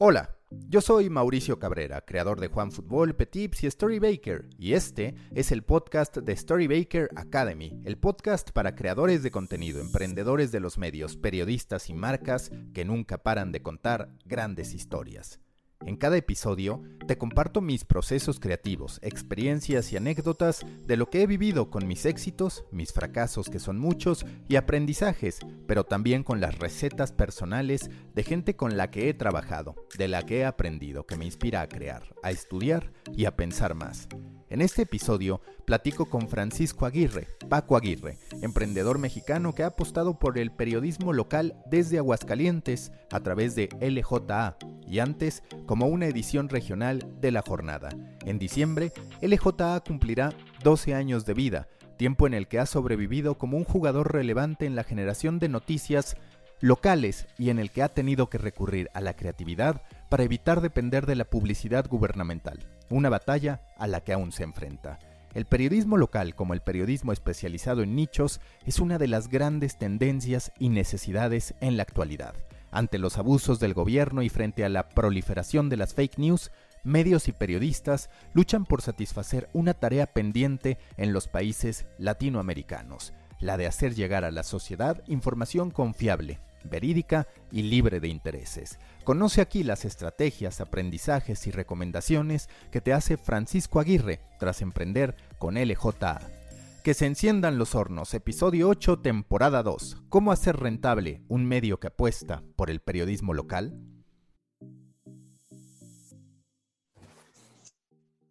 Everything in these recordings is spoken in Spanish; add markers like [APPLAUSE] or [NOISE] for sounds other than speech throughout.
Hola, yo soy Mauricio Cabrera, creador de Juan Fútbol, Petips y Story Baker, y este es el podcast de Story Baker Academy, el podcast para creadores de contenido, emprendedores de los medios, periodistas y marcas que nunca paran de contar grandes historias. En cada episodio te comparto mis procesos creativos, experiencias y anécdotas de lo que he vivido con mis éxitos, mis fracasos que son muchos y aprendizajes, pero también con las recetas personales de gente con la que he trabajado, de la que he aprendido, que me inspira a crear, a estudiar y a pensar más. En este episodio platico con Francisco Aguirre, Paco Aguirre, emprendedor mexicano que ha apostado por el periodismo local desde Aguascalientes a través de LJA y antes como una edición regional de La Jornada. En diciembre, LJA cumplirá 12 años de vida, tiempo en el que ha sobrevivido como un jugador relevante en la generación de noticias locales y en el que ha tenido que recurrir a la creatividad para evitar depender de la publicidad gubernamental, una batalla a la que aún se enfrenta. El periodismo local, como el periodismo especializado en nichos, es una de las grandes tendencias y necesidades en la actualidad. Ante los abusos del gobierno y frente a la proliferación de las fake news, medios y periodistas luchan por satisfacer una tarea pendiente en los países latinoamericanos, la de hacer llegar a la sociedad información confiable, verídica y libre de intereses. Conoce aquí las estrategias, aprendizajes y recomendaciones que te hace Francisco Aguirre tras emprender con LJA. Que se enciendan los hornos, episodio 8, temporada 2. ¿Cómo hacer rentable un medio que apuesta por el periodismo local?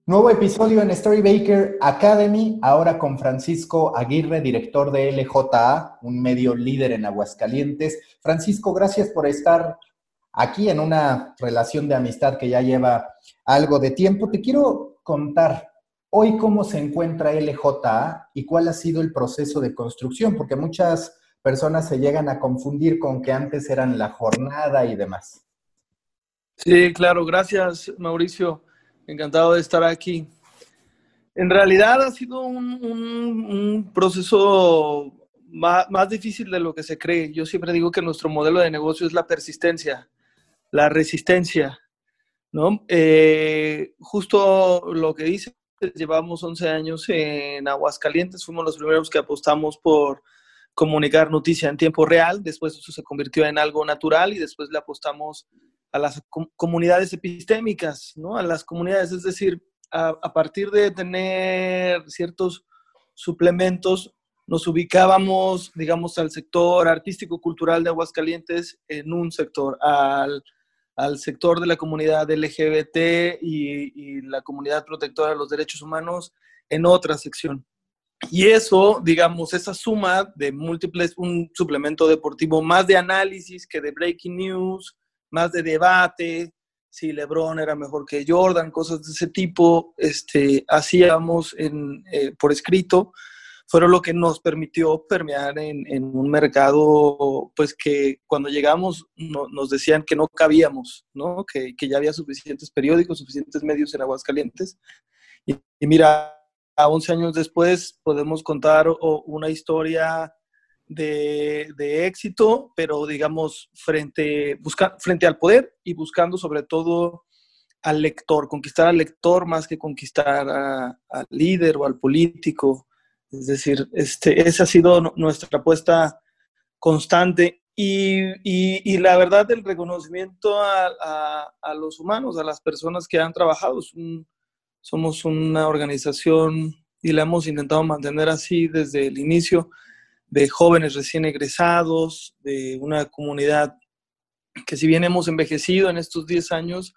Nuevo episodio en Story Baker Academy, ahora con Francisco Aguirre, director de LJA, un medio líder en Aguascalientes. Francisco, gracias por estar aquí en una relación de amistad que ya lleva algo de tiempo. Te quiero contar hoy cómo se encuentra LJA y cuál ha sido el proceso de construcción, porque muchas personas se llegan a confundir con que antes eran la jornada y demás. Sí, claro, gracias Mauricio. Encantado de estar aquí. En realidad ha sido un, proceso más, difícil de lo que se cree. Yo siempre digo que nuestro modelo de negocio es la persistencia, la resistencia, ¿no? Eh, justo lo que dice, llevamos 11 años en Aguascalientes, fuimos los primeros que apostamos por comunicar noticia en tiempo real, después eso se convirtió en algo natural y después le apostamos a las comunidades epistémicas, ¿no? A las comunidades, es decir, a, partir de tener ciertos suplementos, nos ubicábamos, digamos, al sector artístico-cultural de Aguascalientes en un sector, al, al sector de la comunidad LGBT y, y, la comunidad protectora de los derechos humanos en otra sección. Y eso, digamos, esa suma de múltiples, un suplemento deportivo más de análisis que de breaking news, más de debate, si LeBron era mejor que Jordan, cosas de ese tipo, este, hacíamos en, eh, por escrito, fueron lo que nos permitió permear en, en un mercado, pues que cuando llegamos nos decían que no cabíamos, ¿no? Que, que, ya había suficientes periódicos, suficientes medios en Aguascalientes. Y, y mira, a 11 años después podemos contar una historia de, éxito, pero digamos frente, busca, frente al poder y buscando sobre todo al lector, conquistar al lector más que conquistar al líder o al político. Es decir, este, esa ha sido nuestra apuesta constante y, y, la verdad el reconocimiento a, a, los humanos, a las personas que han trabajado. somos una organización y la hemos intentado mantener así desde el inicio de jóvenes recién egresados, de una comunidad que si bien hemos envejecido en estos 10 años,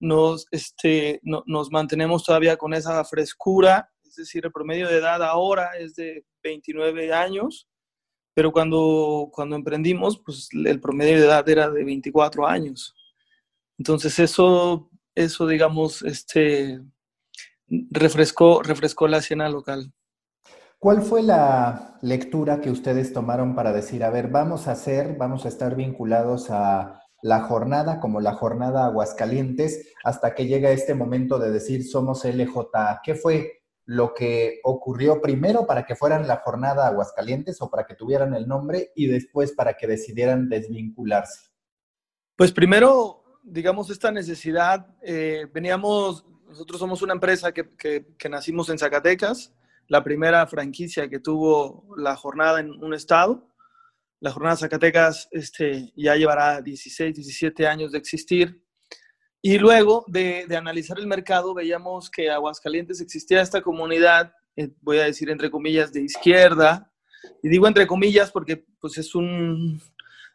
nos, este, nos mantenemos todavía con esa frescura, es decir, el promedio de edad ahora es de 29 años, pero cuando, cuando emprendimos, pues el promedio de edad era de 24 años. Entonces eso, eso digamos, este, refrescó, refrescó la escena local. ¿Cuál fue la lectura que ustedes tomaron para decir, a ver, vamos a hacer, vamos a estar vinculados a la jornada como la jornada Aguascalientes hasta que llega este momento de decir somos LJ? ¿Qué fue lo que ocurrió primero para que fueran la jornada Aguascalientes o para que tuvieran el nombre y después para que decidieran desvincularse? Pues primero, digamos, esta necesidad, eh, veníamos, nosotros somos una empresa que, que nacimos en Zacatecas, la primera franquicia que tuvo la jornada en un estado. La jornada Zacatecas este, ya llevará 16, 17 años de existir. Y luego de, analizar el mercado, veíamos que Aguascalientes existía esta comunidad, eh, voy a decir entre comillas, de izquierda. Y digo entre comillas porque pues, es, un,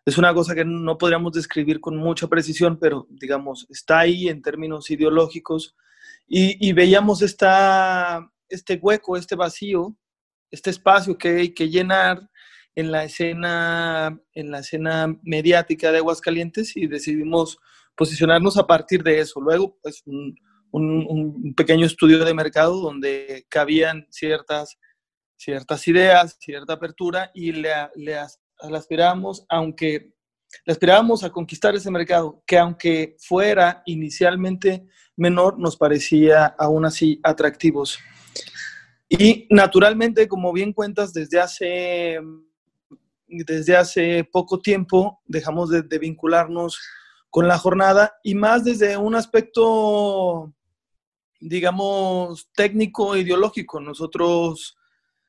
es una cosa que no podríamos describir con mucha precisión, pero digamos, está ahí en términos ideológicos. Y, y veíamos esta, este hueco, este vacío, este espacio que hay que llenar en la escena, en la escena mediática de Aguascalientes y decidimos posicionarnos a partir de eso. Luego, pues, un, pequeño estudio de mercado donde cabían ciertas, ciertas ideas, cierta apertura y le, le, aspirábamos, aunque le aspirábamos a conquistar ese mercado, que aunque fuera inicialmente menor, nos parecía aún así atractivos. Y naturalmente, como bien cuentas, desde hace, desde hace poco tiempo dejamos de, vincularnos con la jornada y más desde un aspecto, digamos, técnico, ideológico. Nosotros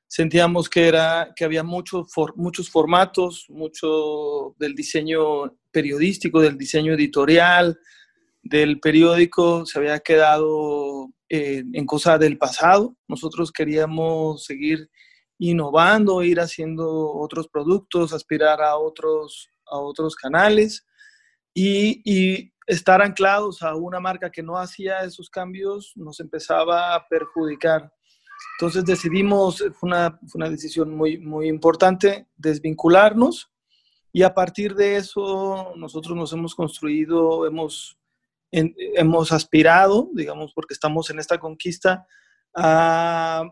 sentíamos que, era, que había muchos muchos formatos, mucho del diseño periodístico, del diseño editorial, del periódico, se había quedado eh, en cosa del pasado. Nosotros queríamos seguir innovando, ir haciendo otros productos, aspirar a otros, a otros canales y, estar anclados a una marca que no hacía esos cambios nos empezaba a perjudicar. Entonces decidimos, fue una, fue una decisión muy, muy importante, desvincularnos y a partir de eso nosotros nos hemos construido, hemos hemos aspirado, digamos, porque estamos en esta conquista, a,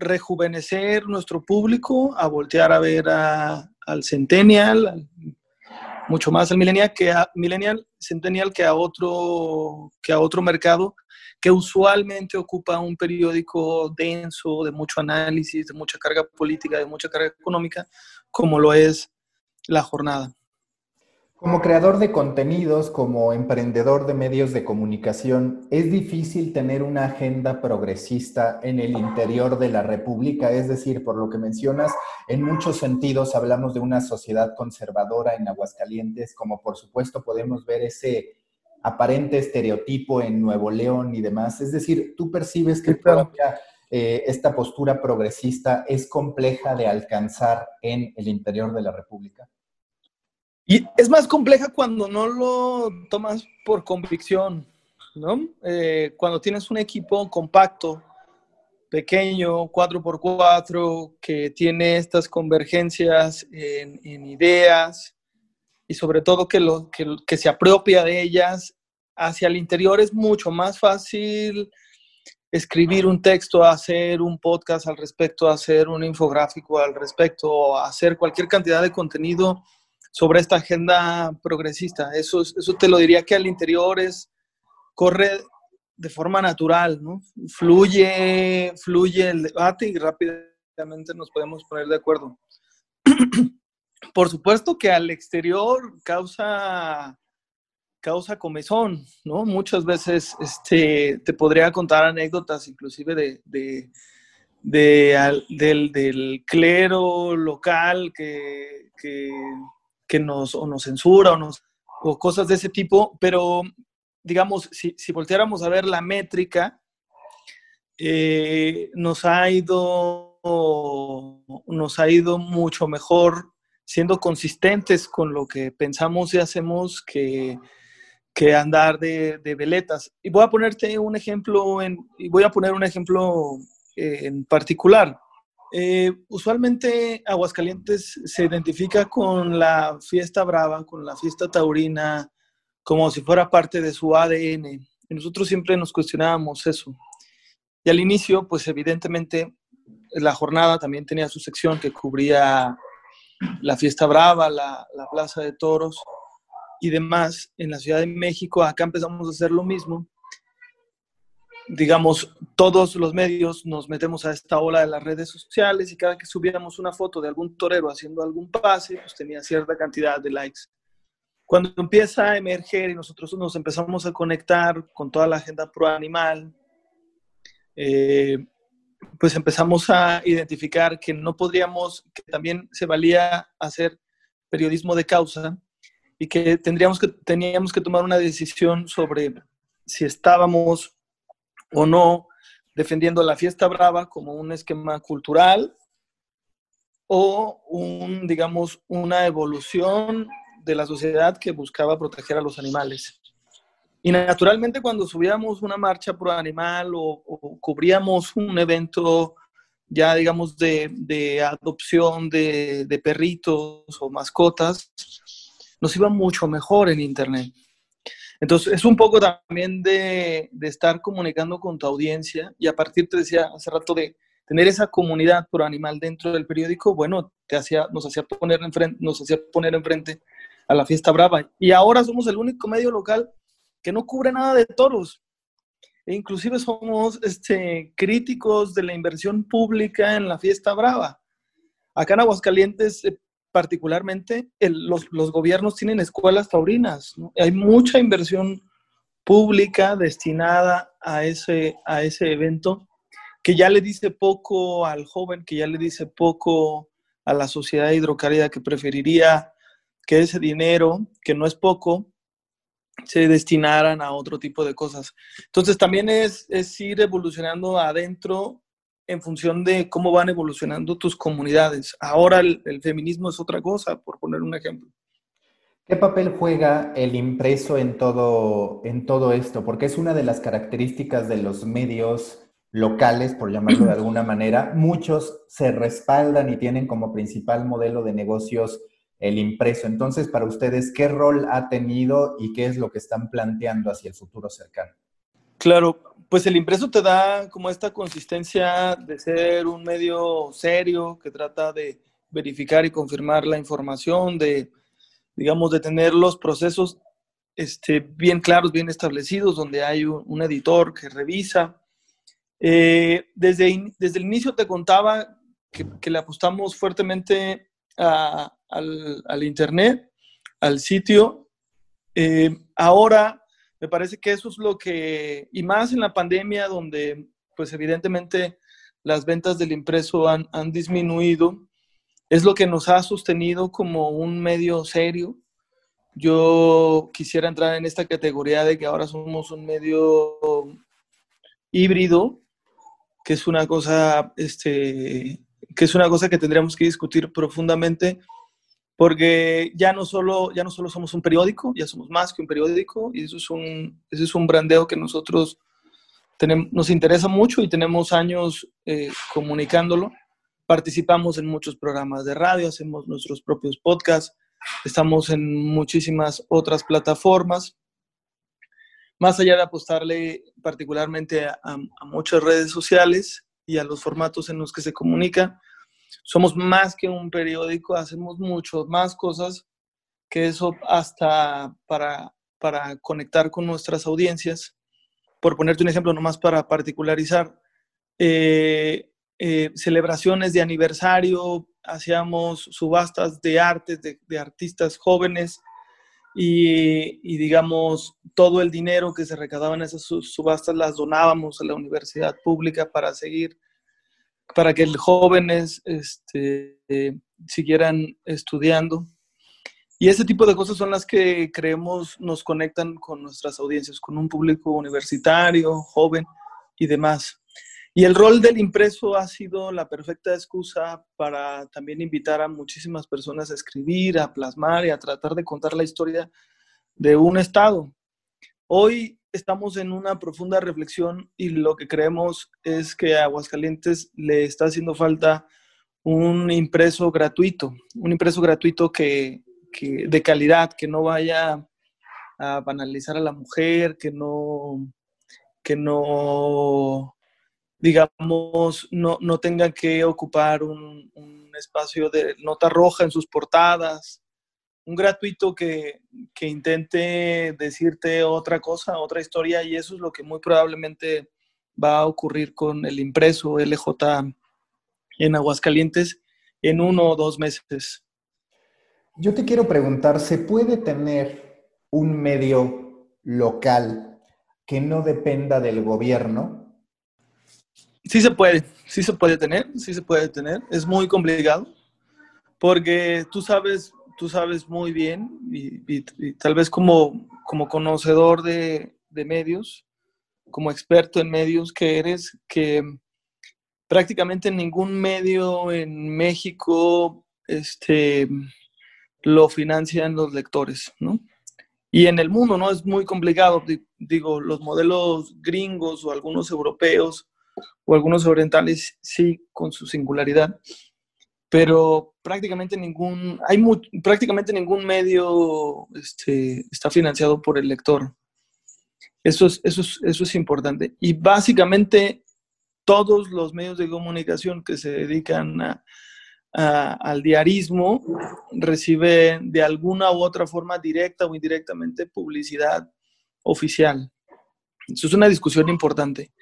rejuvenecer nuestro público, a voltear a ver al centennial, mucho más al millennial que a, millennial, centennial que a otro que a otro mercado que usualmente ocupa un periódico denso, de mucho análisis, de mucha carga política, de mucha carga económica, como lo es la jornada. Como creador de contenidos, como emprendedor de medios de comunicación, ¿es difícil tener una agenda progresista en el interior de la República? Es decir, por lo que mencionas, en muchos sentidos hablamos de una sociedad conservadora en Aguascalientes, como por supuesto podemos ver ese aparente estereotipo en Nuevo León y demás. Es decir, ¿tú percibes que eh, esta postura progresista es compleja de alcanzar en el interior de la República? Y es más compleja cuando no lo tomas por convicción, ¿no? Eh, cuando tienes un equipo compacto, pequeño, 4x4, que tiene estas convergencias en, ideas y sobre todo que, lo, que, que se apropia de ellas hacia el interior es mucho más fácil escribir un texto, hacer un podcast al respecto, hacer un infográfico al respecto, hacer cualquier cantidad de contenido sobre esta agenda progresista. Eso, eso te lo diría que al interior es, corre de forma natural, ¿no? Fluye, fluye el debate y rápidamente nos podemos poner de acuerdo. [CLEARS THROAT] Por supuesto que al exterior causa, causa comezón, ¿no? Muchas veces este, te podría contar anécdotas inclusive de, de, del, del, clero local que, que que nos, o nos censura o, cosas de ese tipo, pero digamos, si, si volteáramos a ver la métrica, eh, nos, ha ido, nos ha ido mucho mejor siendo consistentes con lo que pensamos y hacemos que, que andar de, de, veletas. Y voy a ponerte un ejemplo, en, y voy a poner un ejemplo en particular. Eh, usualmente Aguascalientes se identifica con la fiesta brava, con la fiesta taurina, como si fuera parte de su ADN. Y nosotros siempre nos cuestionábamos eso. Y al inicio, pues evidentemente la jornada también tenía su sección que cubría la fiesta brava, la, la plaza de toros y demás. En la Ciudad de México, acá empezamos a hacer lo mismo digamos, todos los medios nos metemos a esta ola de las redes sociales y cada que subíamos una foto de algún torero haciendo algún pase, pues tenía cierta cantidad de likes. Cuando empieza a emerger y nosotros nos empezamos a conectar con toda la agenda pro animal, eh, pues empezamos a identificar que no podríamos, que también se valía hacer periodismo de causa y que, tendríamos que teníamos que tomar una decisión sobre si estábamos o no, defendiendo la fiesta brava como un esquema cultural o un, digamos, una evolución de la sociedad que buscaba proteger a los animales. Y naturalmente cuando subíamos una marcha pro animal o, cubríamos un evento ya, digamos, de, de adopción de, de perritos o mascotas, nos iba mucho mejor en Internet. Entonces, es un poco también de, estar comunicando con tu audiencia y a partir, te decía hace rato, de tener esa comunidad por animal dentro del periódico, bueno, te hacía, nos, hacía poner enfrente, nos hacía poner enfrente a la fiesta brava. Y ahora somos el único medio local que no cubre nada de toros. E inclusive somos este, críticos de la inversión pública en la fiesta brava. Acá en Aguascalientes particularmente los, gobiernos tienen escuelas taurinas. Hay mucha inversión pública destinada a ese, a ese evento que ya le dice poco al joven, que ya le dice poco a la sociedad hidrocálida que preferiría que ese dinero, que no es poco, se destinaran a otro tipo de cosas. Entonces también es, es ir evolucionando adentro en función de cómo van evolucionando tus comunidades. Ahora el, feminismo es otra cosa, por poner un ejemplo. ¿Qué papel juega el impreso en todo, en todo esto? Porque es una de las características de los medios locales, por llamarlo de [CLEARS THROAT] alguna manera. Muchos se respaldan y tienen como principal modelo de negocios el impreso. Entonces, para ustedes, ¿qué rol ha tenido y qué es lo que están planteando hacia el futuro cercano? Claro, pues el impreso te da como esta consistencia de ser un medio serio que trata de verificar y confirmar la información, de, digamos, de tener los procesos este, bien claros, bien establecidos, donde hay un, editor que revisa. Eh, desde, desde el inicio te contaba que, le apostamos fuertemente al, Internet, al sitio. Eh, ahora me parece que eso es lo que, y más en la pandemia, donde pues evidentemente las ventas del impreso han, han disminuido, es lo que nos ha sostenido como un medio serio. Yo quisiera entrar en esta categoría de que ahora somos un medio híbrido, que es una cosa, este, que es una cosa que tendríamos que discutir profundamente porque ya no solo, ya no solo somos un periódico, ya somos más que un periódico y eso es un, eso es un brandeo que nosotros tenemos, nos interesa mucho y tenemos años eh, comunicándolo. Participamos en muchos programas de radio, hacemos nuestros propios podcasts, estamos en muchísimas otras plataformas. Más allá de apostarle particularmente a, a muchas redes sociales y a los formatos en los que se comunica, somos más que un periódico, hacemos mucho más cosas que eso hasta para, para conectar con nuestras audiencias. Por ponerte un ejemplo, nomás para particularizar, eh, eh, celebraciones de aniversario, hacíamos subastas de artes, de, artistas jóvenes y, digamos, todo el dinero que se recadaba en esas subastas las donábamos a la universidad pública para seguir para que los jóvenes este, siguieran estudiando. Y ese tipo de cosas son las que creemos nos conectan con nuestras audiencias, con un público universitario, joven y demás. Y el rol del impreso ha sido la perfecta excusa para también invitar a muchísimas personas a escribir, a plasmar y a tratar de contar la historia de un estado. Hoy estamos en una profunda reflexión y lo que creemos es que a Aguascalientes le está haciendo falta un impreso gratuito, un impreso gratuito que, de calidad, que no vaya a banalizar a la mujer, que no, que no digamos, no, no tenga que ocupar un, espacio de nota roja en sus portadas, un gratuito que, que, intente decirte otra cosa, otra historia, y eso es lo que muy probablemente va a ocurrir con el impreso LJ en Aguascalientes en uno o dos meses. Yo te quiero preguntar, ¿se puede tener un medio local que no dependa del gobierno? Sí se puede, sí se puede tener, sí se puede tener. Es muy complicado porque tú sabes, tú sabes muy bien y, tal vez como, como conocedor de, de, medios, como experto en medios que eres, que prácticamente ningún medio en México este, lo financian los lectores, ¿no? Y en el mundo, ¿no? Es muy complicado. Digo, los modelos gringos o algunos europeos o algunos orientales sí con su singularidad, pero prácticamente ningún, hay prácticamente ningún medio este, está financiado por el lector. Eso es, eso, eso es importante. Y básicamente todos los medios de comunicación que se dedican al diarismo reciben de alguna u otra forma, directa o indirectamente, publicidad oficial. Eso es una discusión importante.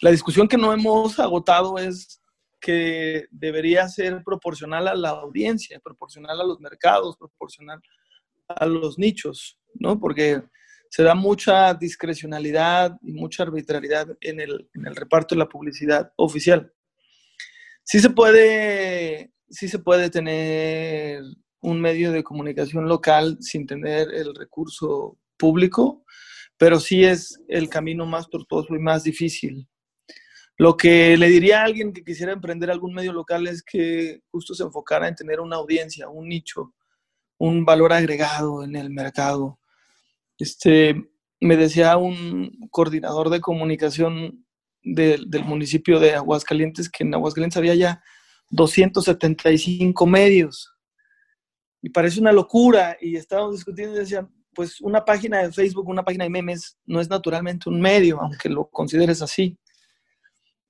La discusión que no hemos agotado es que debería ser proporcional a la audiencia, proporcional a los mercados, proporcional a los nichos, ¿no? Porque se da mucha discrecionalidad y mucha arbitrariedad en el, reparto de la publicidad oficial. Sí se puede, sí se puede tener un medio de comunicación local sin tener el recurso público, pero sí es el camino más tortuoso y más difícil. Lo que le diría a alguien que quisiera emprender algún medio local es que justo se enfocara en tener una audiencia, un nicho, un valor agregado en el mercado. Este, me decía un coordinador de comunicación del municipio de Aguascalientes que en Aguascalientes había ya 275 medios. Y parece una locura. Y estábamos discutiendo y decían, pues una página de Facebook, una página de memes, no es naturalmente un medio, aunque lo consideres así.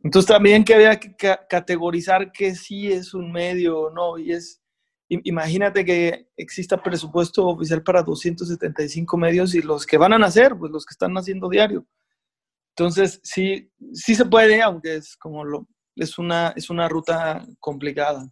Entonces también que había que categorizar que sí es un medio o no, y es, imagínate que exista presupuesto oficial para 275 medios y los que van a nacer, pues los que están naciendo diario. Entonces sí, sí se puede, aunque es como lo, es una, es una ruta complicada.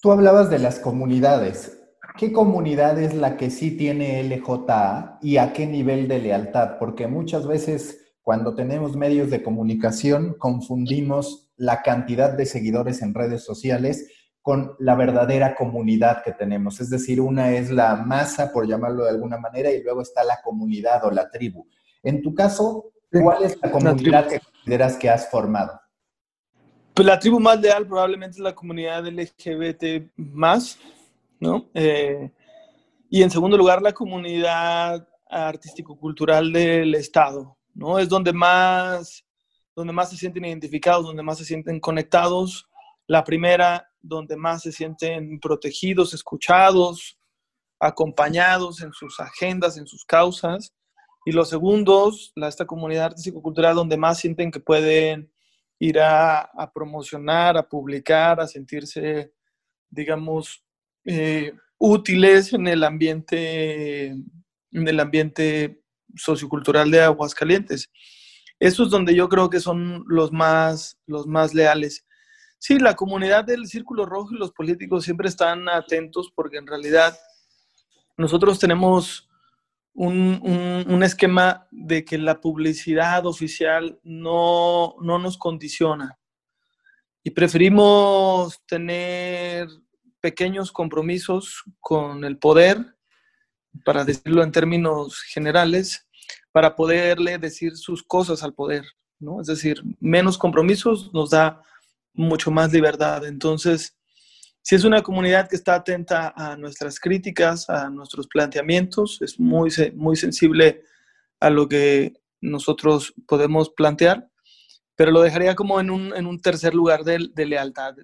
Tú hablabas de las comunidades. ¿Qué comunidad es la que sí tiene LJA y a qué nivel de lealtad? Porque muchas veces cuando tenemos medios de comunicación, confundimos la cantidad de seguidores en redes sociales con la verdadera comunidad que tenemos. Es decir, una es la masa, por llamarlo de alguna manera, y luego está la comunidad o la tribu. En tu caso, ¿cuál es la comunidad que consideras que has formado? Pues la tribu más leal probablemente es la comunidad LGBT más, ¿no? Eh, y en segundo lugar, la comunidad artístico-cultural del Estado, ¿no? Es donde más, donde más se sienten identificados, donde más se sienten conectados. La primera, donde más se sienten protegidos, escuchados, acompañados en sus agendas, en sus causas. Y los segundos, la, esta comunidad artístico-cultural, donde más sienten que pueden ir a, promocionar, a publicar, a sentirse, digamos, eh, útiles en el ambiente, en el ambiente sociocultural de Aguascalientes. Eso es donde yo creo que son los más, los más leales. Sí, la comunidad del Círculo Rojo y los políticos siempre están atentos porque en realidad nosotros tenemos un, un, esquema de que la publicidad oficial no, no nos condiciona y preferimos tener pequeños compromisos con el poder, para decirlo en términos generales, para poderle decir sus cosas al poder, ¿no? Es decir, menos compromisos nos da mucho más libertad. Entonces, si es una comunidad que está atenta a nuestras críticas, a nuestros planteamientos, es muy, muy sensible a lo que nosotros podemos plantear, pero lo dejaría como en un, en un tercer lugar de, lealtad.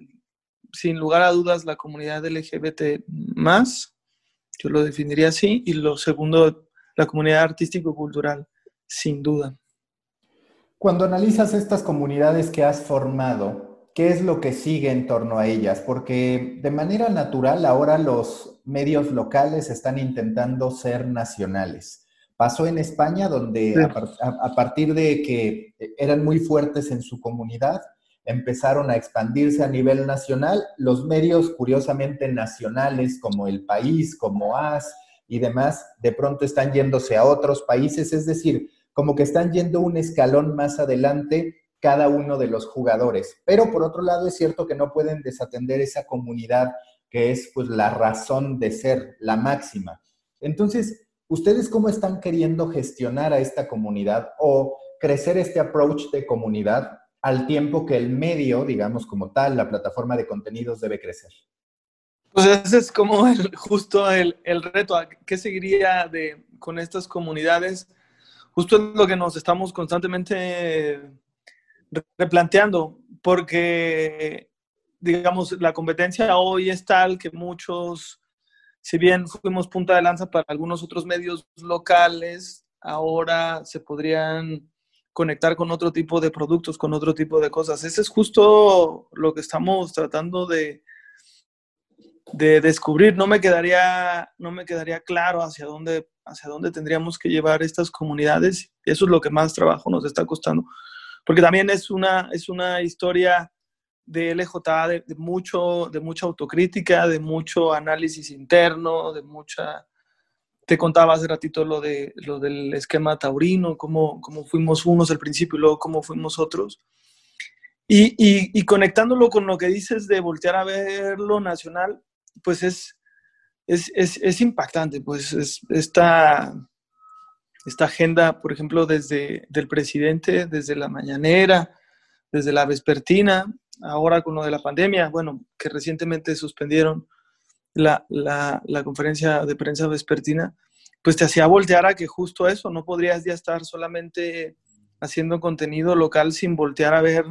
sin lugar a dudas, la comunidad LGBT más, yo lo definiría así, y lo segundo, la comunidad artístico-cultural, sin duda. Cuando analizas estas comunidades que has formado, ¿qué es lo que sigue en torno a ellas? Porque de manera natural ahora los medios locales están intentando ser nacionales. Pasó en España, donde a, partir de que eran muy fuertes en su comunidad, empezaron a expandirse a nivel nacional. Los medios, curiosamente, nacionales como El País, como AS y demás, de pronto están yéndose a otros países, es decir, como que están yendo un escalón más adelante cada uno de los jugadores. Pero por otro lado, es cierto que no pueden desatender esa comunidad que es pues la razón de ser, la máxima. Entonces, ¿ustedes cómo están queriendo gestionar a esta comunidad o crecer este approach de comunidad al tiempo que el medio, digamos como tal, la plataforma de contenidos debe crecer? Pues ese es como [LAUGHS] justo el, el, reto. ¿Qué seguiría de, con estas comunidades? Justo es lo que nos estamos constantemente replanteando, porque, digamos, la competencia hoy es tal que muchos, si bien fuimos punta de lanza para algunos otros medios locales, ahora se podrían conectar con otro tipo de productos, con otro tipo de cosas. Ese es justo lo que estamos tratando de, de descubrir. No me quedaría, no me quedaría claro hacia dónde, hacia dónde tendríamos que llevar estas comunidades. Eso es lo que más trabajo nos está costando. Porque también es una, es una historia de LJA de, de, mucho, de mucha autocrítica, de mucho análisis interno, de mucha te contaba hace ratito lo, de, lo del esquema taurino, cómo, cómo fuimos unos al principio y luego cómo fuimos otros. Y, y, conectándolo con lo que dices de voltear a ver lo nacional, pues es, es, es, es impactante, pues es, esta, esta agenda, por ejemplo, desde del presidente, desde la mañanera, desde la vespertina, ahora con lo de la pandemia, bueno, que recientemente suspendieron la, la, conferencia de prensa vespertina, pues te hacía voltear a que justo eso, no podrías ya estar solamente haciendo contenido local sin voltear a ver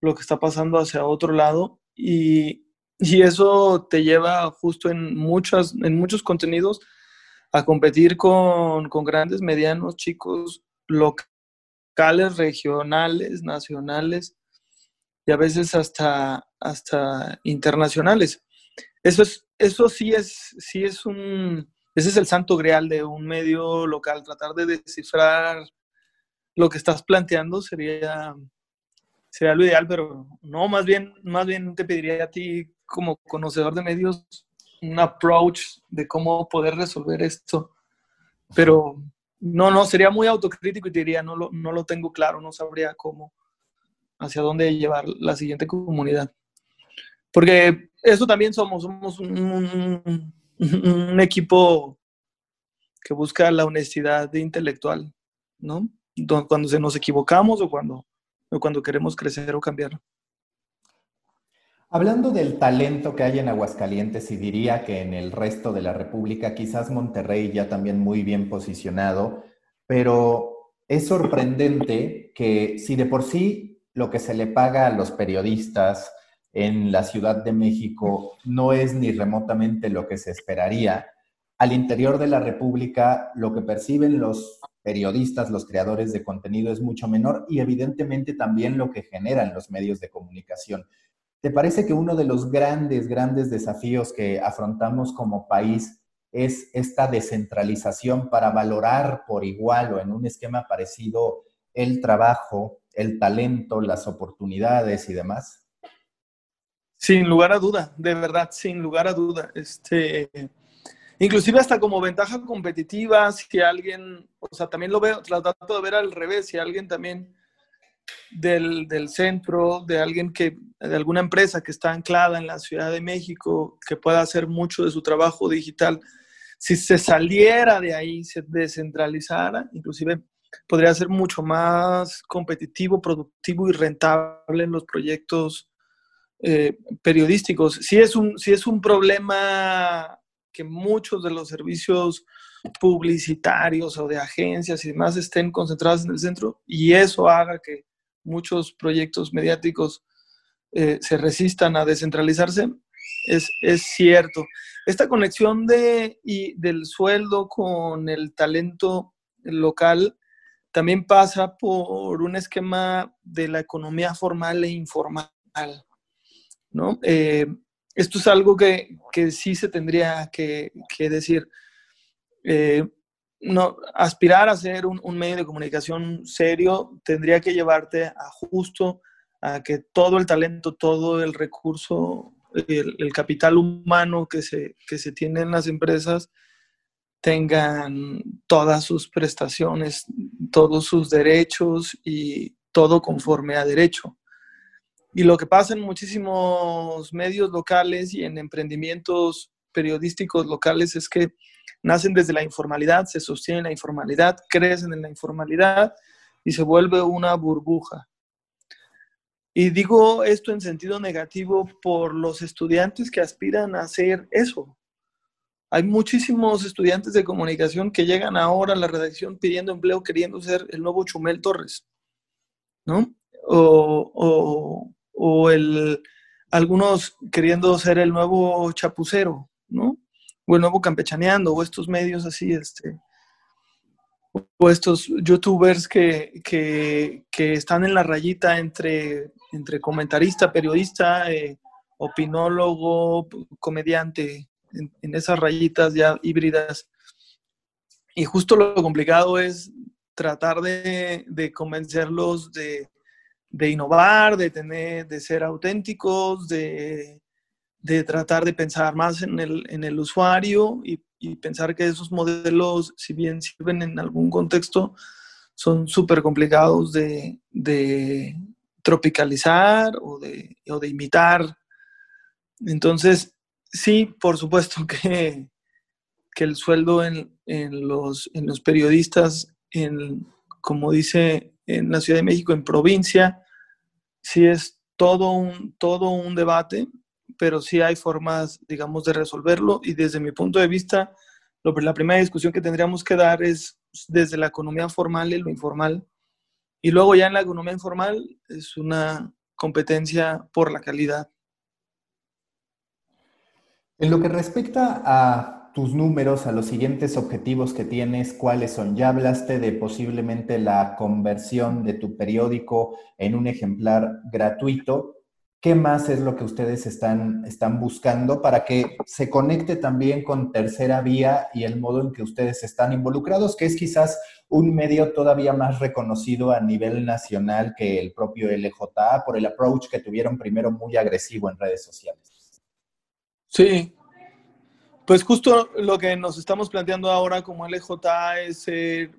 lo que está pasando hacia otro lado y, y eso te lleva justo en, muchas, en muchos contenidos a competir con, con grandes, medianos, chicos, locales, regionales, nacionales y a veces hasta, hasta internacionales. Eso es, eso sí es, sí es un, ese es el santo grial de un medio local, tratar de descifrar lo que estás planteando sería, sería lo ideal, pero no, más bien, más bien te pediría a ti como conocedor de medios un approach de cómo poder resolver esto. Pero no, no, sería muy autocrítico y te diría, no lo, no lo tengo claro, no sabría cómo, hacia dónde llevar la siguiente comunidad. Porque eso también somos, somos un, equipo que busca la honestidad intelectual, ¿no? Cuando se nos equivocamos o cuando, o cuando queremos crecer o cambiar. Hablando del talento que hay en Aguascalientes, y diría que en el resto de la República, quizás Monterrey ya también muy bien posicionado, pero es sorprendente que si de por sí lo que se le paga a los periodistas, en la Ciudad de México no es ni remotamente lo que se esperaría. Al interior de la República, lo que perciben los periodistas, los creadores de contenido es mucho menor y evidentemente también lo que generan los medios de comunicación. ¿Te parece que uno de los grandes, grandes desafíos que afrontamos como país es esta descentralización para valorar por igual o en un esquema parecido el trabajo, el talento, las oportunidades y demás? Sin lugar a duda, de verdad, sin lugar a duda. Este, inclusive hasta como ventaja competitiva, si alguien, o sea, también lo veo, trato de ver al revés, si alguien también del, del, centro, de alguien que, de alguna empresa que está anclada en la Ciudad de México, que pueda hacer mucho de su trabajo digital, si se saliera de ahí, se descentralizara, inclusive podría ser mucho más competitivo, productivo y rentable en los proyectos eh, periodísticos. Sí es, un, sí es un problema que muchos de los servicios publicitarios o de agencias y demás estén concentrados en el centro y eso haga que muchos proyectos mediáticos eh, se resistan a descentralizarse, es, es cierto. Esta conexión de, y del sueldo con el talento local también pasa por un esquema de la economía formal e informal, ¿no? Eh, esto es algo que, que, sí se tendría que, decir. Eh, no, aspirar a ser un, un, medio de comunicación serio tendría que llevarte a justo a que todo el talento, todo el recurso, el, el capital humano que se, que se tiene en las empresas tengan todas sus prestaciones, todos sus derechos y todo conforme a derecho. Y lo que pasa en muchísimos medios locales y en emprendimientos periodísticos locales es que nacen desde la informalidad, se sostienen la informalidad, crecen en la informalidad y se vuelve una burbuja. Y digo esto en sentido negativo por los estudiantes que aspiran a hacer eso, hay muchísimos estudiantes de comunicación que llegan ahora a la redacción pidiendo empleo, queriendo ser el nuevo Chumel Torres, ¿no? O, el, algunos queriendo ser el nuevo Chapucero, ¿no? O el nuevo Campechaneando, o estos medios así, este, o estos youtubers que, que, que están en la rayita entre, entre comentarista, periodista, eh, opinólogo, comediante, en, esas rayitas ya híbridas. Y justo lo complicado es tratar de, convencerlos de, innovar, de, tener, de ser auténticos, de, tratar de pensar más en el, usuario y, pensar que esos modelos, si bien sirven en algún contexto, son súper complicados de, tropicalizar o de, o de imitar. Entonces, Sí, por supuesto [LAUGHS] que, que el sueldo en, en, los, en los periodistas, en, como dice en la Ciudad de México, en provincia, sí es todo un, todo un debate, pero sí hay formas, digamos, de resolverlo. Y desde mi punto de vista, lo, la primera discusión que tendríamos que dar es desde la economía formal y lo informal. Y luego ya en la economía informal es una competencia por la calidad. En lo que respecta a tus números, a los siguientes objetivos que tienes, ¿cuáles son? Ya hablaste de posiblemente la conversión de tu periódico en un ejemplar gratuito. ¿Qué más es lo que ustedes están, están buscando para que se conecte también con tercera vía y el modo en que ustedes están involucrados, que es quizás un medio todavía más reconocido a nivel nacional que el propio LJA por el approach que tuvieron primero muy agresivo en redes sociales? Sí, pues justo lo que nos estamos planteando ahora como LJ es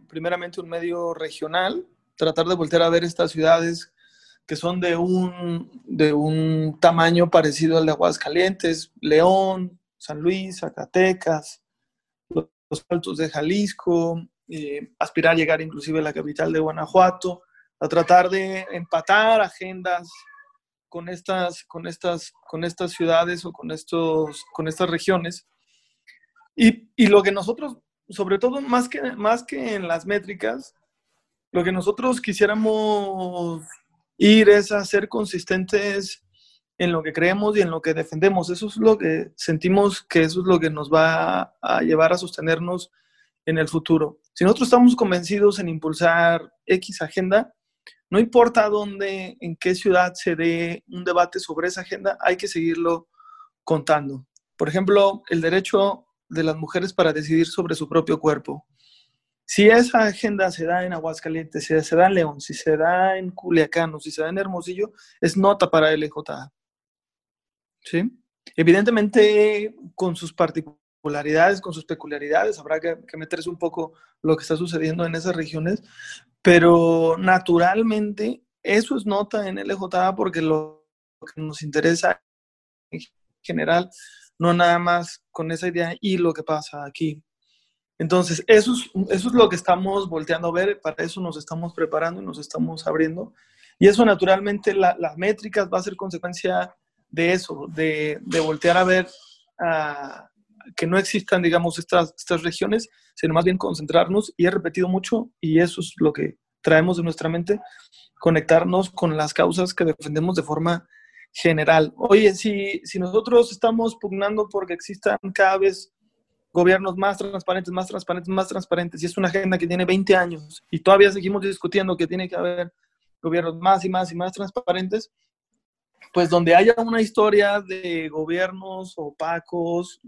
primeramente un medio regional, tratar de volver a ver estas ciudades que son de un, de un tamaño parecido al de Aguascalientes, León, San Luis, Zacatecas, los altos de Jalisco, eh, aspirar a llegar inclusive a la capital de Guanajuato, a tratar de empatar agendas con estas, con estas, con estas ciudades o con, estos, con estas regiones. Y, y, lo que nosotros, sobre todo más que, más que en las métricas, lo que nosotros quisiéramos ir es a ser consistentes en lo que creemos y en lo que defendemos. Eso es lo que sentimos que eso es lo que nos va a llevar a sostenernos en el futuro. Si nosotros estamos convencidos en impulsar X agenda, no importa dónde, en qué ciudad se dé un debate sobre esa agenda, hay que seguirlo contando. Por ejemplo, el derecho de las mujeres para decidir sobre su propio cuerpo. Si esa agenda se da en Aguascalientes, si se da en León, si se da en Culiacán o si se da en Hermosillo, es nota para el LJA. ¿Sí? Evidentemente, con sus particularidades, con sus peculiaridades, habrá que, que meterse un poco lo que está sucediendo en esas regiones, pero naturalmente eso es nota en LJA porque lo que nos interesa en general, no nada más con esa idea y lo que pasa aquí. Entonces, eso es, eso es lo que estamos volteando a ver, para eso nos estamos preparando y nos estamos abriendo. Y eso naturalmente, las métricas va a ser consecuencia de eso, de, de voltear a ver que no existan, digamos, estas, estas regiones, sino más bien concentrarnos, y he repetido mucho, y eso es lo que traemos de nuestra mente, conectarnos con las causas que defendemos de forma general. Oye, si, si nosotros estamos pugnando porque existan cada vez gobiernos más transparentes, más transparentes, más transparentes, y es una agenda que tiene 20 años, y todavía seguimos discutiendo que tiene que haber gobiernos más y más y más transparentes, pues donde haya una historia de gobiernos opacos,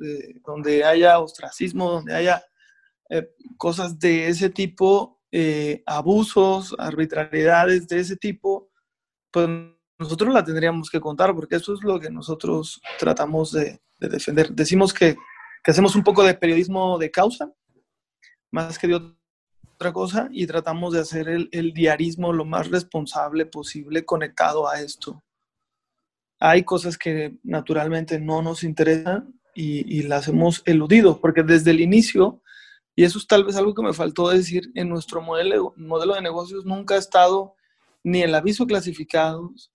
donde haya ostracismo, donde haya eh, cosas de ese tipo, eh, abusos, arbitrariedades de ese tipo, pues nosotros la tendríamos que contar, porque eso es lo que nosotros tratamos de, defender. Decimos que, que, hacemos un poco de periodismo de causa, más que de otra cosa, y tratamos de hacer el, el diarismo lo más responsable posible conectado a esto. Hay cosas que naturalmente no nos interesan y, y las hemos eludido, porque desde el inicio, y eso es tal vez algo que me faltó decir, en nuestro modelo, modelo de negocios nunca ha estado ni el aviso clasificados,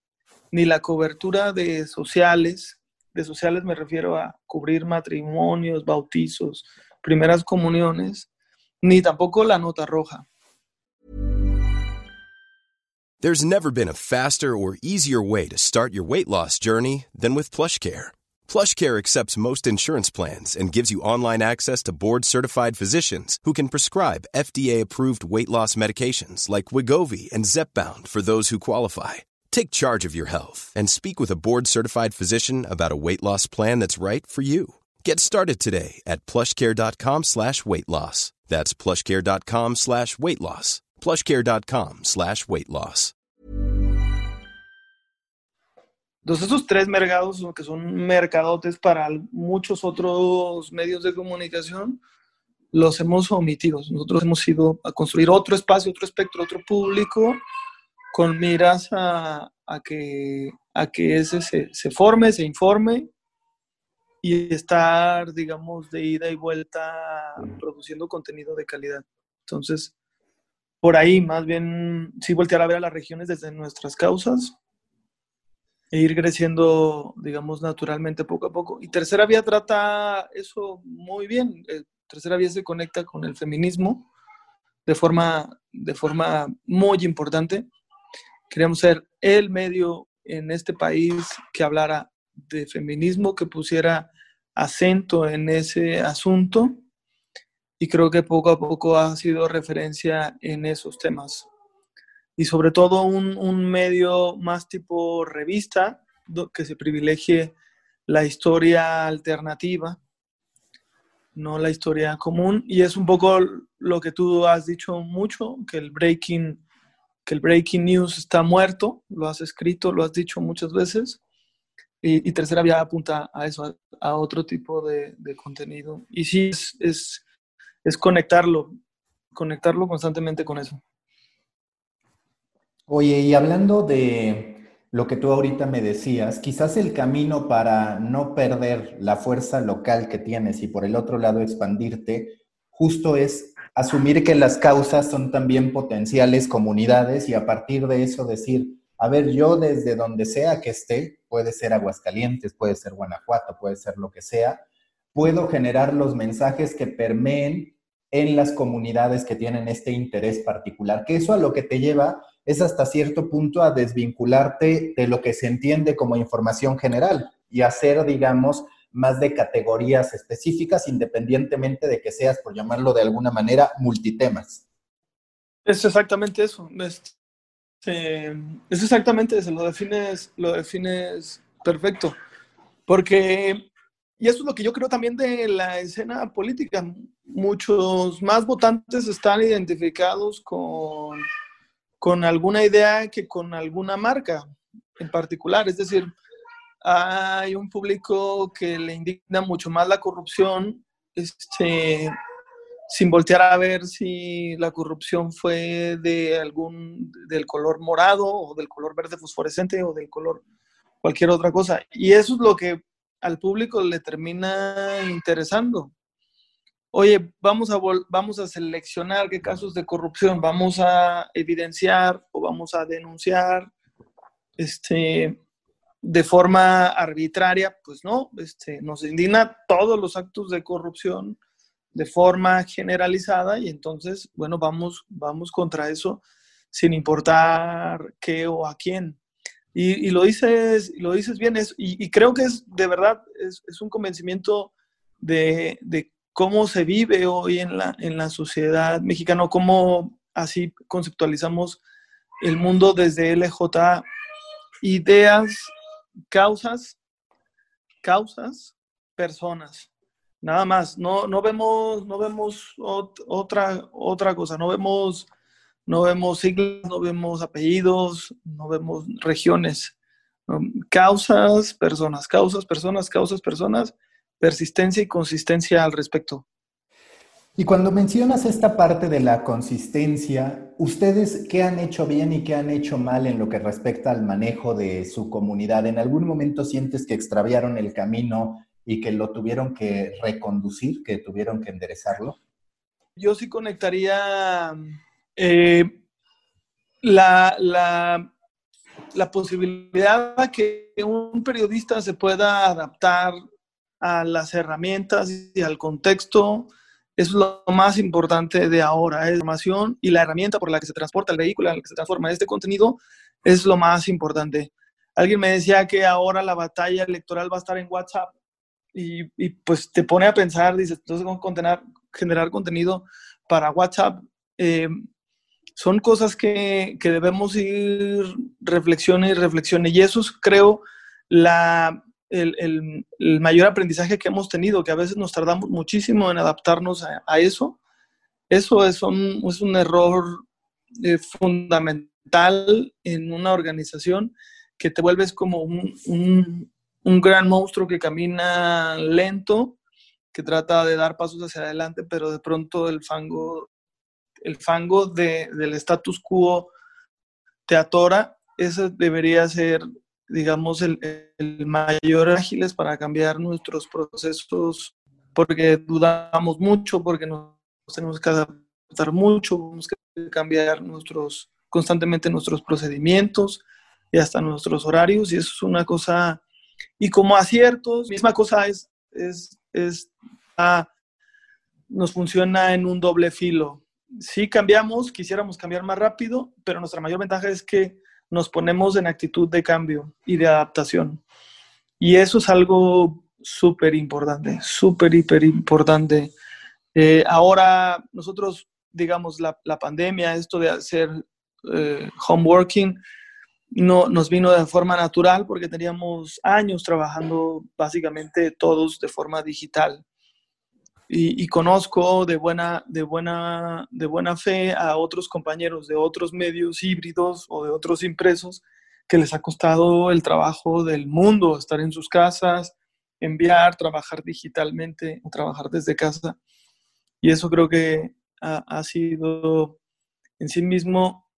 ni la cobertura de sociales. De sociales me refiero a cubrir matrimonios, bautizos, primeras comuniones, ni tampoco la nota roja. There's never been a faster or easier way to start your weight loss journey than with PlushCare. PlushCare accepts most insurance plans and gives you online access to board-certified physicians who can prescribe FDA-approved weight loss medications like Wigovi and Zepbound for those who qualify. Take charge of your health and speak with a board-certified physician about a weight loss plan that's right for you. Get started today at plushcare.com slash weight loss. That's plushcare.com slash weight loss. plushcare.com slash weight loss. Entonces esos tres mercados, que son mercadotes para muchos otros medios de comunicación, los hemos omitido. Nosotros hemos ido a construir otro espacio, otro espectro, otro público, con miras a, que, ese se, se forme, se informe y estar, digamos, de ida y vuelta produciendo contenido de calidad. Entonces, por ahí más bien sí voltear a ver a las regiones desde nuestras causas e ir creciendo, digamos, naturalmente poco a poco. Y Tercera Vía trata eso muy bien. Eh, tercera Vía se conecta con el feminismo de forma, de forma muy importante. Queríamos ser el medio en este país que hablara de feminismo, que pusiera acento en ese asunto y creo que poco a poco ha sido referencia en esos temas. Y sobre todo un, un medio más tipo revista, que se privilegie la historia alternativa, no la historia común. Y es un poco lo que tú has dicho mucho, que el breaking, que el breaking news está muerto, lo has escrito, lo has dicho muchas veces. Y, Tercera Vía apunta a eso, a, a otro tipo de, de, contenido. Y sí, es, es es conectarlo, conectarlo constantemente con eso. Oye, y hablando de lo que tú ahorita me decías, quizás el camino para no perder la fuerza local que tienes y por el otro lado expandirte, justo es asumir que las causas son también potenciales comunidades y a partir de eso decir, a ver, yo desde donde sea que esté, puede ser Aguascalientes, puede ser Guanajuato, puede ser lo que sea, puedo generar los mensajes que permeen en las comunidades que tienen este interés particular, que eso a lo que te lleva es hasta cierto punto a desvincularte de lo que se entiende como información general y hacer, digamos, más de categorías específicas independientemente de que seas, por llamarlo de alguna manera, multitemas. Es exactamente eso. Es, eh, es exactamente eso. Lo defines, lo defines perfecto. Porque y eso es lo que yo creo también de la escena política. Muchos más votantes están identificados con, con alguna idea que con alguna marca en particular. Es decir, hay un público que le indigna mucho más la corrupción, este, sin voltear a ver si la corrupción fue de algún del color morado o del color verde fosforescente o del color cualquier otra cosa. Y eso es lo que al público le termina interesando. Oye, vamos a, vamos a seleccionar qué casos de corrupción vamos a evidenciar o vamos a denunciar este, de forma arbitraria, pues no, este, nos indigna todos los actos de corrupción de forma generalizada y entonces, bueno, vamos, vamos contra eso sin importar qué o a quién. Y, lo, dices, lo dices bien, es, y, creo que es de verdad, es, es un convencimiento de, de, cómo se vive hoy en la, en la sociedad mexicana, cómo así conceptualizamos el mundo desde LJ, ideas, causas, causas, personas. Nada más, no, no vemos, no vemos otra, otra cosa, no vemos no vemos siglas, no vemos apellidos, no vemos regiones. Causas, personas, causas, personas, causas, personas, persistencia y consistencia al respecto. Y cuando mencionas esta parte de la consistencia, ¿ustedes qué han hecho bien y qué han hecho mal en lo que respecta al manejo de su comunidad? ¿En algún momento sientes que extraviaron el camino y que lo tuvieron que reconducir, que tuvieron que enderezarlo? Yo sí conectaría eh, la, la, la, posibilidad de que un periodista se pueda adaptar a las herramientas y al contexto es lo más importante de ahora. Es la información y la herramienta por la que se transporta el vehículo, en la que se transforma este contenido, es lo más importante. Alguien me decía que ahora la batalla electoral va a estar en WhatsApp y, y pues te pone a pensar, dices, entonces, ¿cómo generar contenido para WhatsApp? Eh, son cosas que, debemos ir reflexione y reflexione. Y eso es, creo, la, el, mayor aprendizaje que hemos tenido, que a veces nos tardamos muchísimo en adaptarnos a, eso. Eso es un, es un error eh, fundamental en una organización que te vuelves como un, un gran monstruo que camina lento, que trata de dar pasos hacia adelante, pero de pronto el fango el fango del status quo te atora, ese debería ser, digamos, el, mayor ágiles para cambiar nuestros procesos, porque dudamos mucho, porque nos tenemos que adaptar mucho, tenemos que cambiar nuestros, constantemente nuestros procedimientos y hasta nuestros horarios, y eso es una cosa, y como aciertos, misma cosa es, es, es ah, nos funciona en un doble filo. Sí cambiamos, quisiéramos cambiar más rápido, pero nuestra mayor ventaja es que nos ponemos en actitud de cambio y de adaptación. Y eso es algo súper importante, súper, hiper importante. Eh, ahora nosotros, digamos, la, pandemia, esto de hacer eh, home working, no, nos vino de forma natural porque teníamos años trabajando básicamente todos de forma digital y, conozco de buena, de, buena, de buena fe a otros compañeros de otros medios híbridos o de otros impresos que les ha costado el trabajo del mundo, estar en sus casas, enviar, trabajar digitalmente, trabajar desde casa. Y eso creo que ha, sido en sí mismo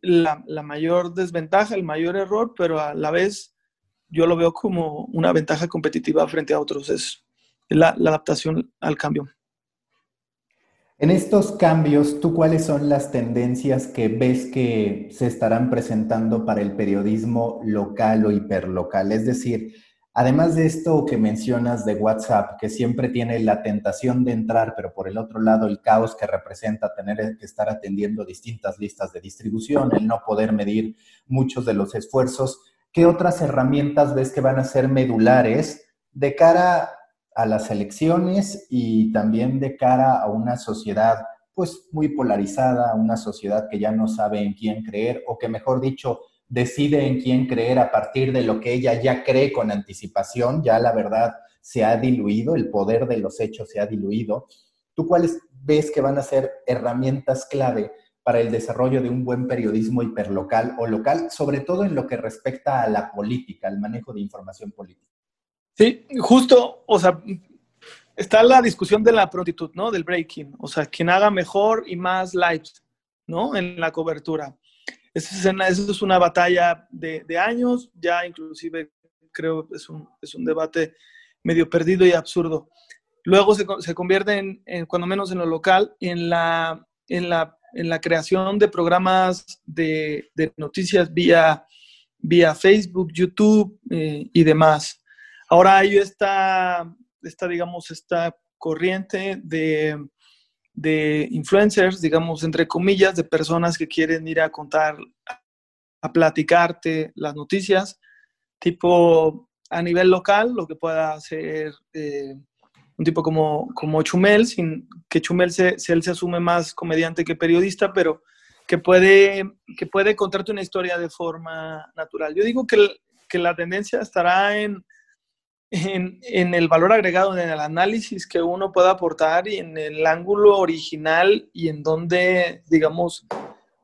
la, la, mayor desventaja, el mayor error, pero a la vez yo lo veo como una ventaja competitiva frente a otros. Es la, adaptación al cambio. En estos cambios, ¿tú cuáles son las tendencias que ves que se estarán presentando para el periodismo local o hiperlocal? Es decir, además de esto que mencionas de WhatsApp, que siempre tiene la tentación de entrar, pero por el otro lado el caos que representa tener que estar atendiendo distintas listas de distribución, el no poder medir muchos de los esfuerzos, ¿qué otras herramientas ves que van a ser medulares de cara a las elecciones y también de cara a una sociedad pues muy polarizada, una sociedad que ya no sabe en quién creer o que mejor dicho decide en quién creer a partir de lo que ella ya cree con anticipación, ya la verdad se ha diluido, el poder de los hechos se ha diluido. ¿Tú cuáles ves que van a ser herramientas clave para el desarrollo de un buen periodismo hiperlocal o local, sobre todo en lo que respecta a la política, al manejo de información política? Sí, justo, o sea, está la discusión de la prontitud, ¿no? Del breaking, o sea, quien haga mejor y más lives, ¿no? En la cobertura. Esa es, una batalla de, años, ya inclusive creo es un, es un debate medio perdido y absurdo. Luego se, se convierte en, cuando menos en lo local, en la, en la, en la creación de programas de, de noticias vía, vía Facebook, YouTube eh, y demás. Ahora hay esta, esta digamos, esta corriente de, de influencers, digamos, entre comillas, de personas que quieren ir a contar a platicarte las noticias, tipo a nivel local, lo que pueda hacer eh, un tipo como, como Chumel, sin que Chumel se, él se asume más comediante que periodista, pero que puede, que puede contarte una historia de forma natural. Yo digo que, que la tendencia estará en, en, el valor agregado, en el análisis que uno pueda aportar y en el ángulo original y en donde, digamos,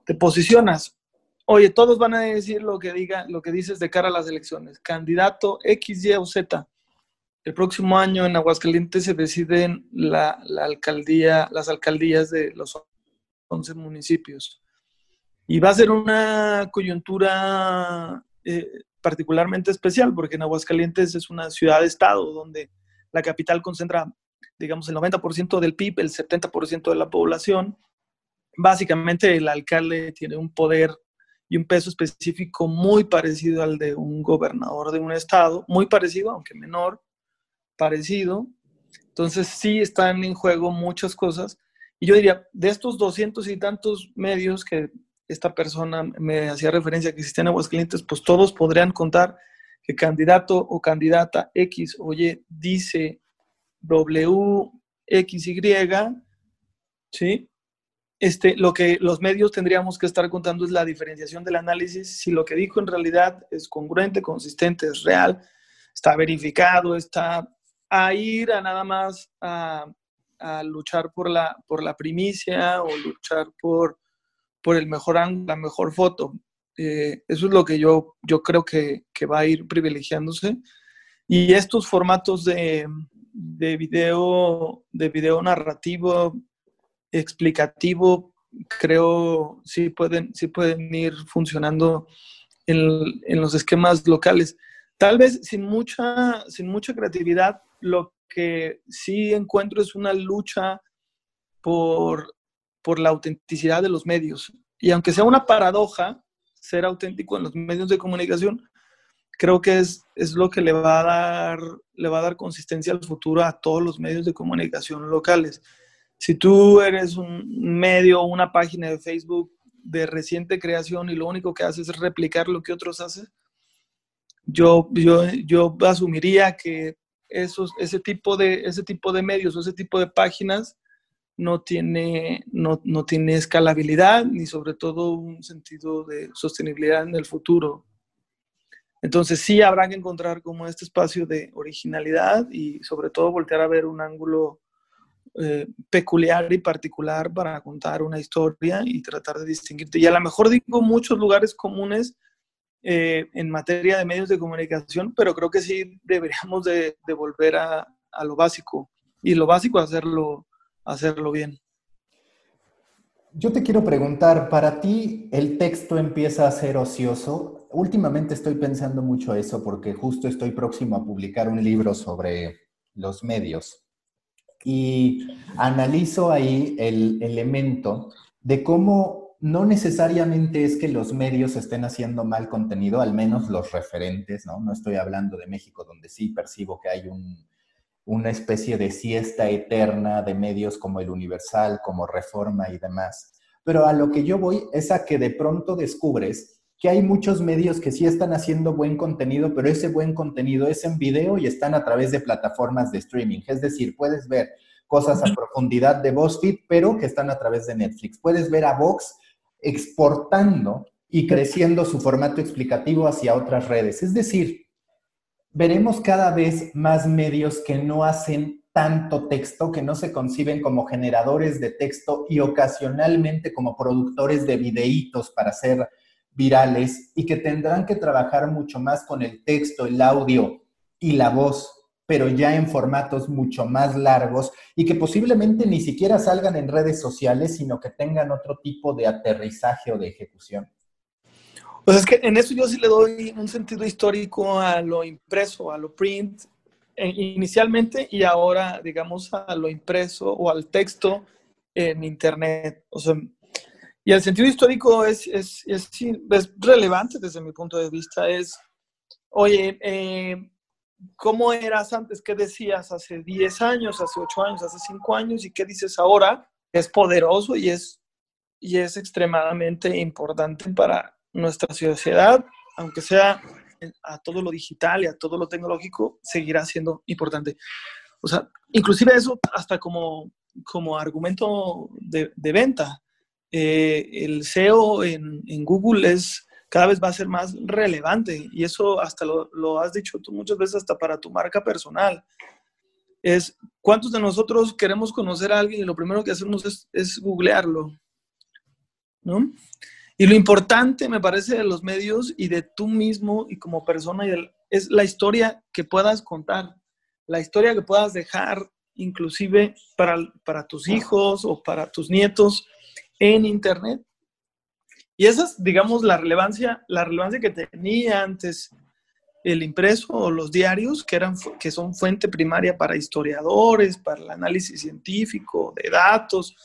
te posicionas. Oye, todos van a decir lo que diga, lo que dices de cara a las elecciones. Candidato X, Y o Z. El próximo año en Aguascalientes se deciden la, la alcaldía, las alcaldías de los 11 municipios. Y va a ser una coyuntura eh, particularmente especial, porque en Aguascalientes es una ciudad-estado donde la capital concentra, digamos, el 90% del PIB, el 70% de la población. Básicamente el alcalde tiene un poder y un peso específico muy parecido al de un gobernador de un estado, muy parecido, aunque menor, parecido. Entonces sí están en juego muchas cosas. Y yo diría, de estos doscientos y tantos medios que esta persona me hacía referencia que existían Aguascalientes, pues todos podrían contar que candidato o candidata X o Y dice W, X, Y, ¿sí? este, lo que los medios tendríamos que estar contando es la diferenciación del análisis, si lo que dijo en realidad es congruente, consistente, es real, está verificado, está a ir a nada más a, luchar por la, por la primicia o luchar por, por el mejor ángulo, la mejor foto. Eh, eso es lo que yo, yo creo que, va a ir privilegiándose. Y estos formatos de, de video, de video narrativo, explicativo, creo sí pueden, sí pueden ir funcionando en, en, los esquemas locales. Tal vez sin mucha, sin mucha creatividad, lo que sí encuentro es una lucha por, por la autenticidad de los medios. Y aunque sea una paradoja ser auténtico en los medios de comunicación, creo que es, es lo que le va, a dar, le va a dar consistencia al futuro a todos los medios de comunicación locales. Si tú eres un medio una página de Facebook de reciente creación y lo único que haces es replicar lo que otros hacen, yo, yo, yo asumiría que esos, ese, tipo de, ese tipo de medios o ese tipo de páginas no tiene, no, no tiene escalabilidad ni sobre todo un sentido de sostenibilidad en el futuro. Entonces sí habrá que encontrar como este espacio de originalidad y sobre todo voltear a ver un ángulo eh, peculiar y particular para contar una historia y tratar de distinguirte. Y a lo mejor digo muchos lugares comunes eh, en materia de medios de comunicación, pero creo que sí deberíamos de, volver a, a, lo básico y lo básico hacerlo, hacerlo bien. Yo te quiero preguntar, para ti el texto empieza a ser ocioso. Últimamente estoy pensando mucho eso porque justo estoy próximo a publicar un libro sobre los medios y analizo ahí el elemento de cómo no necesariamente es que los medios estén haciendo mal contenido, al menos los referentes, ¿no? No estoy hablando de México, donde sí percibo que hay una especie de siesta eterna de medios como el Universal, como Reforma y demás. Pero a lo que yo voy es a que de pronto descubres que hay muchos medios que sí están haciendo buen contenido, pero ese buen contenido es en video y están a través de plataformas de streaming. Es decir, puedes ver cosas a profundidad de BuzzFeed, pero que están a través de Netflix. Puedes ver a Vox exportando y creciendo su formato explicativo hacia otras redes. Es decir, veremos cada vez más medios que no hacen tanto texto, que no se conciben como generadores de texto y ocasionalmente como productores de videitos para hacer virales y que tendrán que trabajar mucho más con el texto, el audio y la voz, pero ya en formatos mucho más largos y que posiblemente ni siquiera salgan en redes sociales, sino que tengan otro tipo de aterrizaje o de ejecución. Pues es que en eso yo sí le doy un sentido histórico a lo impreso, a lo print, eh, inicialmente y ahora, digamos, a lo impreso o al texto en Internet. O sea, y el sentido histórico es, es, es, es, relevante desde mi punto de vista. Es, oye, eh, ¿cómo eras antes? ¿Qué decías hace 10 años, hace 8 años, hace 5 años? ¿Y qué dices ahora? Es poderoso y es, y es extremadamente importante para nuestra sociedad, aunque sea a todo lo digital y a todo lo tecnológico, seguirá siendo importante. O sea, inclusive eso hasta como, como argumento de, de venta. Eh, el SEO en, en, Google es cada vez va a ser más relevante y eso hasta lo, lo, has dicho tú muchas veces hasta para tu marca personal. Es cuántos de nosotros queremos conocer a alguien y lo primero que hacemos es, es googlearlo, ¿no? Y lo importante, me parece, de los medios y de tú mismo y como persona es la historia que puedas contar, la historia que puedas dejar inclusive para, para tus hijos o para tus nietos en Internet. Y esa es, digamos, la relevancia, la relevancia que tenía antes el impreso o los diarios, que, eran, que son fuente primaria para historiadores, para el análisis científico de datos,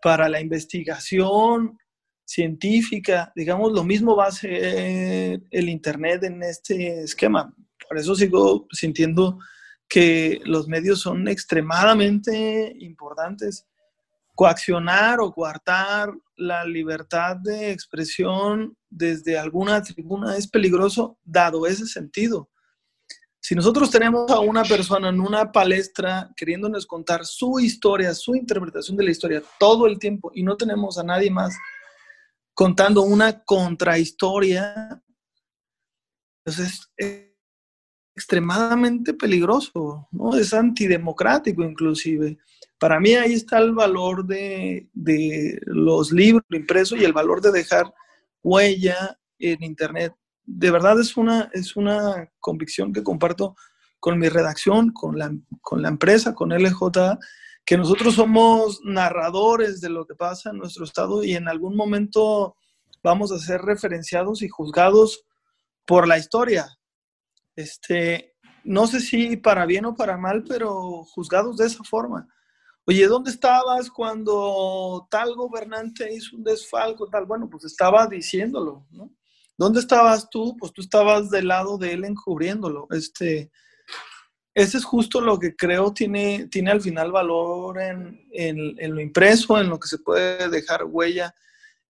para la investigación, científica, digamos, lo mismo va a ser el Internet en este esquema. Por eso sigo sintiendo que los medios son extremadamente importantes. Coaccionar o coartar la libertad de expresión desde alguna tribuna es peligroso dado ese sentido. Si nosotros tenemos a una persona en una palestra queriéndonos contar su historia, su interpretación de la historia todo el tiempo y no tenemos a nadie más contando una contrahistoria, pues es extremadamente peligroso, ¿no? Es antidemocrático inclusive. Para mí ahí está el valor de, de los libros impresos y el valor de dejar huella en Internet. De verdad es una, es una convicción que comparto con mi redacción, con la, con la empresa, con LJ, que nosotros somos narradores de lo que pasa en nuestro estado y en algún momento vamos a ser referenciados y juzgados por la historia. Este, no sé si para bien o para mal, pero juzgados de esa forma. Oye, ¿dónde estabas cuando tal gobernante hizo un desfalco? Tal? Bueno, pues estaba diciéndolo, ¿no? ¿Dónde estabas tú? Pues tú estabas del lado de él encubriéndolo. Este, ese es justo lo que creo tiene, tiene al final valor en, lo impreso, en lo que se puede dejar huella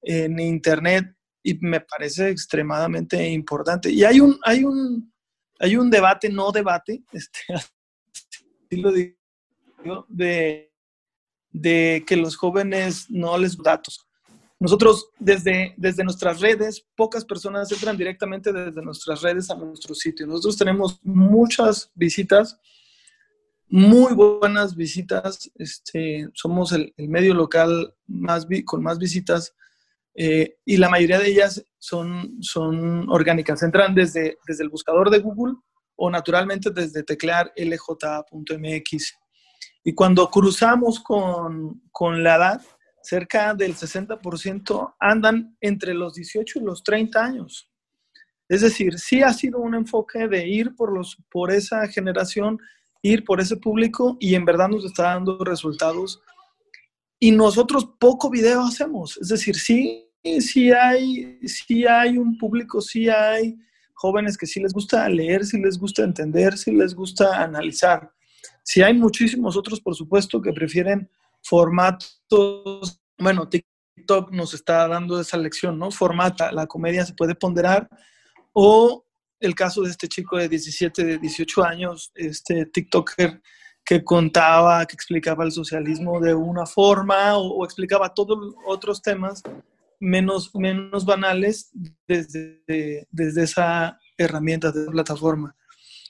en Internet y me parece extremadamente importante. Y hay un, hay un, hay un debate, no debate, [LAUGHS] este, así lo digo, de, de que los jóvenes no les datos. Nosotros desde, desde nuestras redes, pocas personas entran directamente desde nuestras redes a nuestro sitio. Nosotros tenemos muchas visitas, muy buenas visitas. Este, somos el, medio local más con más visitas eh, y la mayoría de ellas son, son orgánicas. Entran desde, desde el buscador de Google o naturalmente desde teclear lj.mx. Y cuando cruzamos con, con la edad, cerca del 60% andan entre los 18 y los 30 años. Es decir, sí ha sido un enfoque de ir por, los, por esa generación, ir por ese público y en verdad nos está dando resultados. Y nosotros poco video hacemos. Es decir, sí, sí hay, sí hay un público, sí hay jóvenes que sí les gusta leer, sí les gusta entender, sí les gusta analizar. Sí hay muchísimos otros, por supuesto, que prefieren formatos, bueno, TikTok nos está dando esa lección, ¿no? Formata, la comedia se puede ponderar, o el caso de este chico de 17, de 18 años, este TikToker que contaba, que explicaba el socialismo de una forma o, explicaba todos otros temas menos, menos banales desde, desde esa herramienta, de plataforma.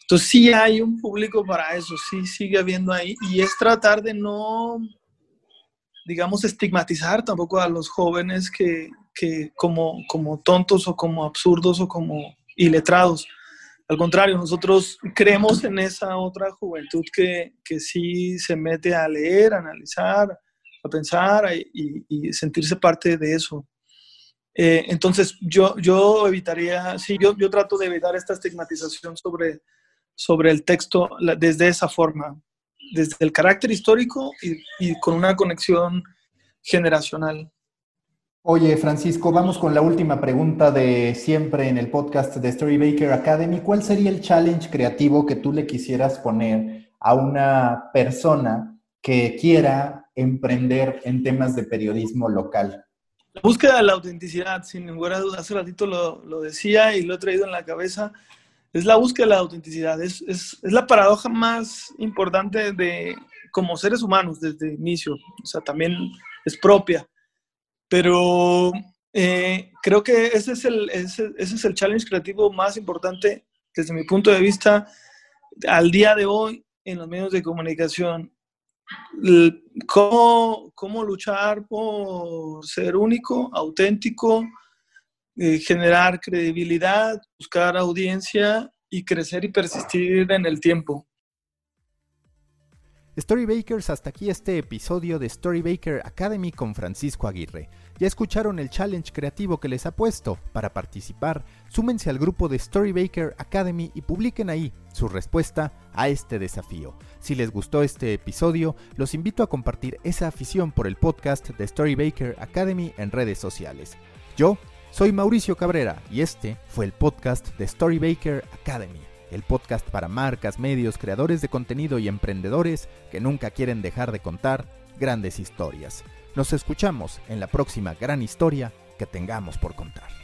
Entonces sí hay un público para eso, sí sigue habiendo ahí y es tratar de no, digamos, estigmatizar tampoco a los jóvenes que, que como, como tontos o como absurdos o como iletrados. Al contrario, nosotros creemos en esa otra juventud que, que sí se mete a leer, a analizar, a pensar y, y sentirse parte de eso. Eh, entonces, yo, yo evitaría, sí, yo, yo trato de evitar esta estigmatización sobre, sobre el texto desde esa forma, desde el carácter histórico y, con una conexión generacional. Oye, Francisco, vamos con la última pregunta de siempre en el podcast de Story Baker Academy. ¿Cuál sería el challenge creativo que tú le quisieras poner a una persona que quiera emprender en temas de periodismo local? La búsqueda de la autenticidad, sin ninguna duda, hace ratito lo, lo decía y lo he traído en la cabeza, es la búsqueda de la autenticidad, es, es, es, la paradoja más importante de como seres humanos desde el inicio, o sea, también es propia, pero eh, creo que ese es, el, ese, es el challenge creativo más importante desde mi punto de vista al día de hoy en los medios de comunicación. Cómo, cómo luchar por ser único, auténtico, eh, generar credibilidad, buscar audiencia y crecer y persistir en el tiempo. Storybakers, hasta aquí este episodio de Storybaker Academy con Francisco Aguirre. Ya escucharon el challenge creativo que les ha puesto. Para participar, súmense al grupo de Storybaker Academy y publiquen ahí su respuesta a este desafío. Si les gustó este episodio, los invito a compartir esa afición por el podcast de Storybaker Academy en redes sociales. Yo soy Mauricio Cabrera y este fue el podcast de Storybaker Academy el podcast para marcas, medios, creadores de contenido y emprendedores que nunca quieren dejar de contar grandes historias. Nos escuchamos en la próxima gran historia que tengamos por contar.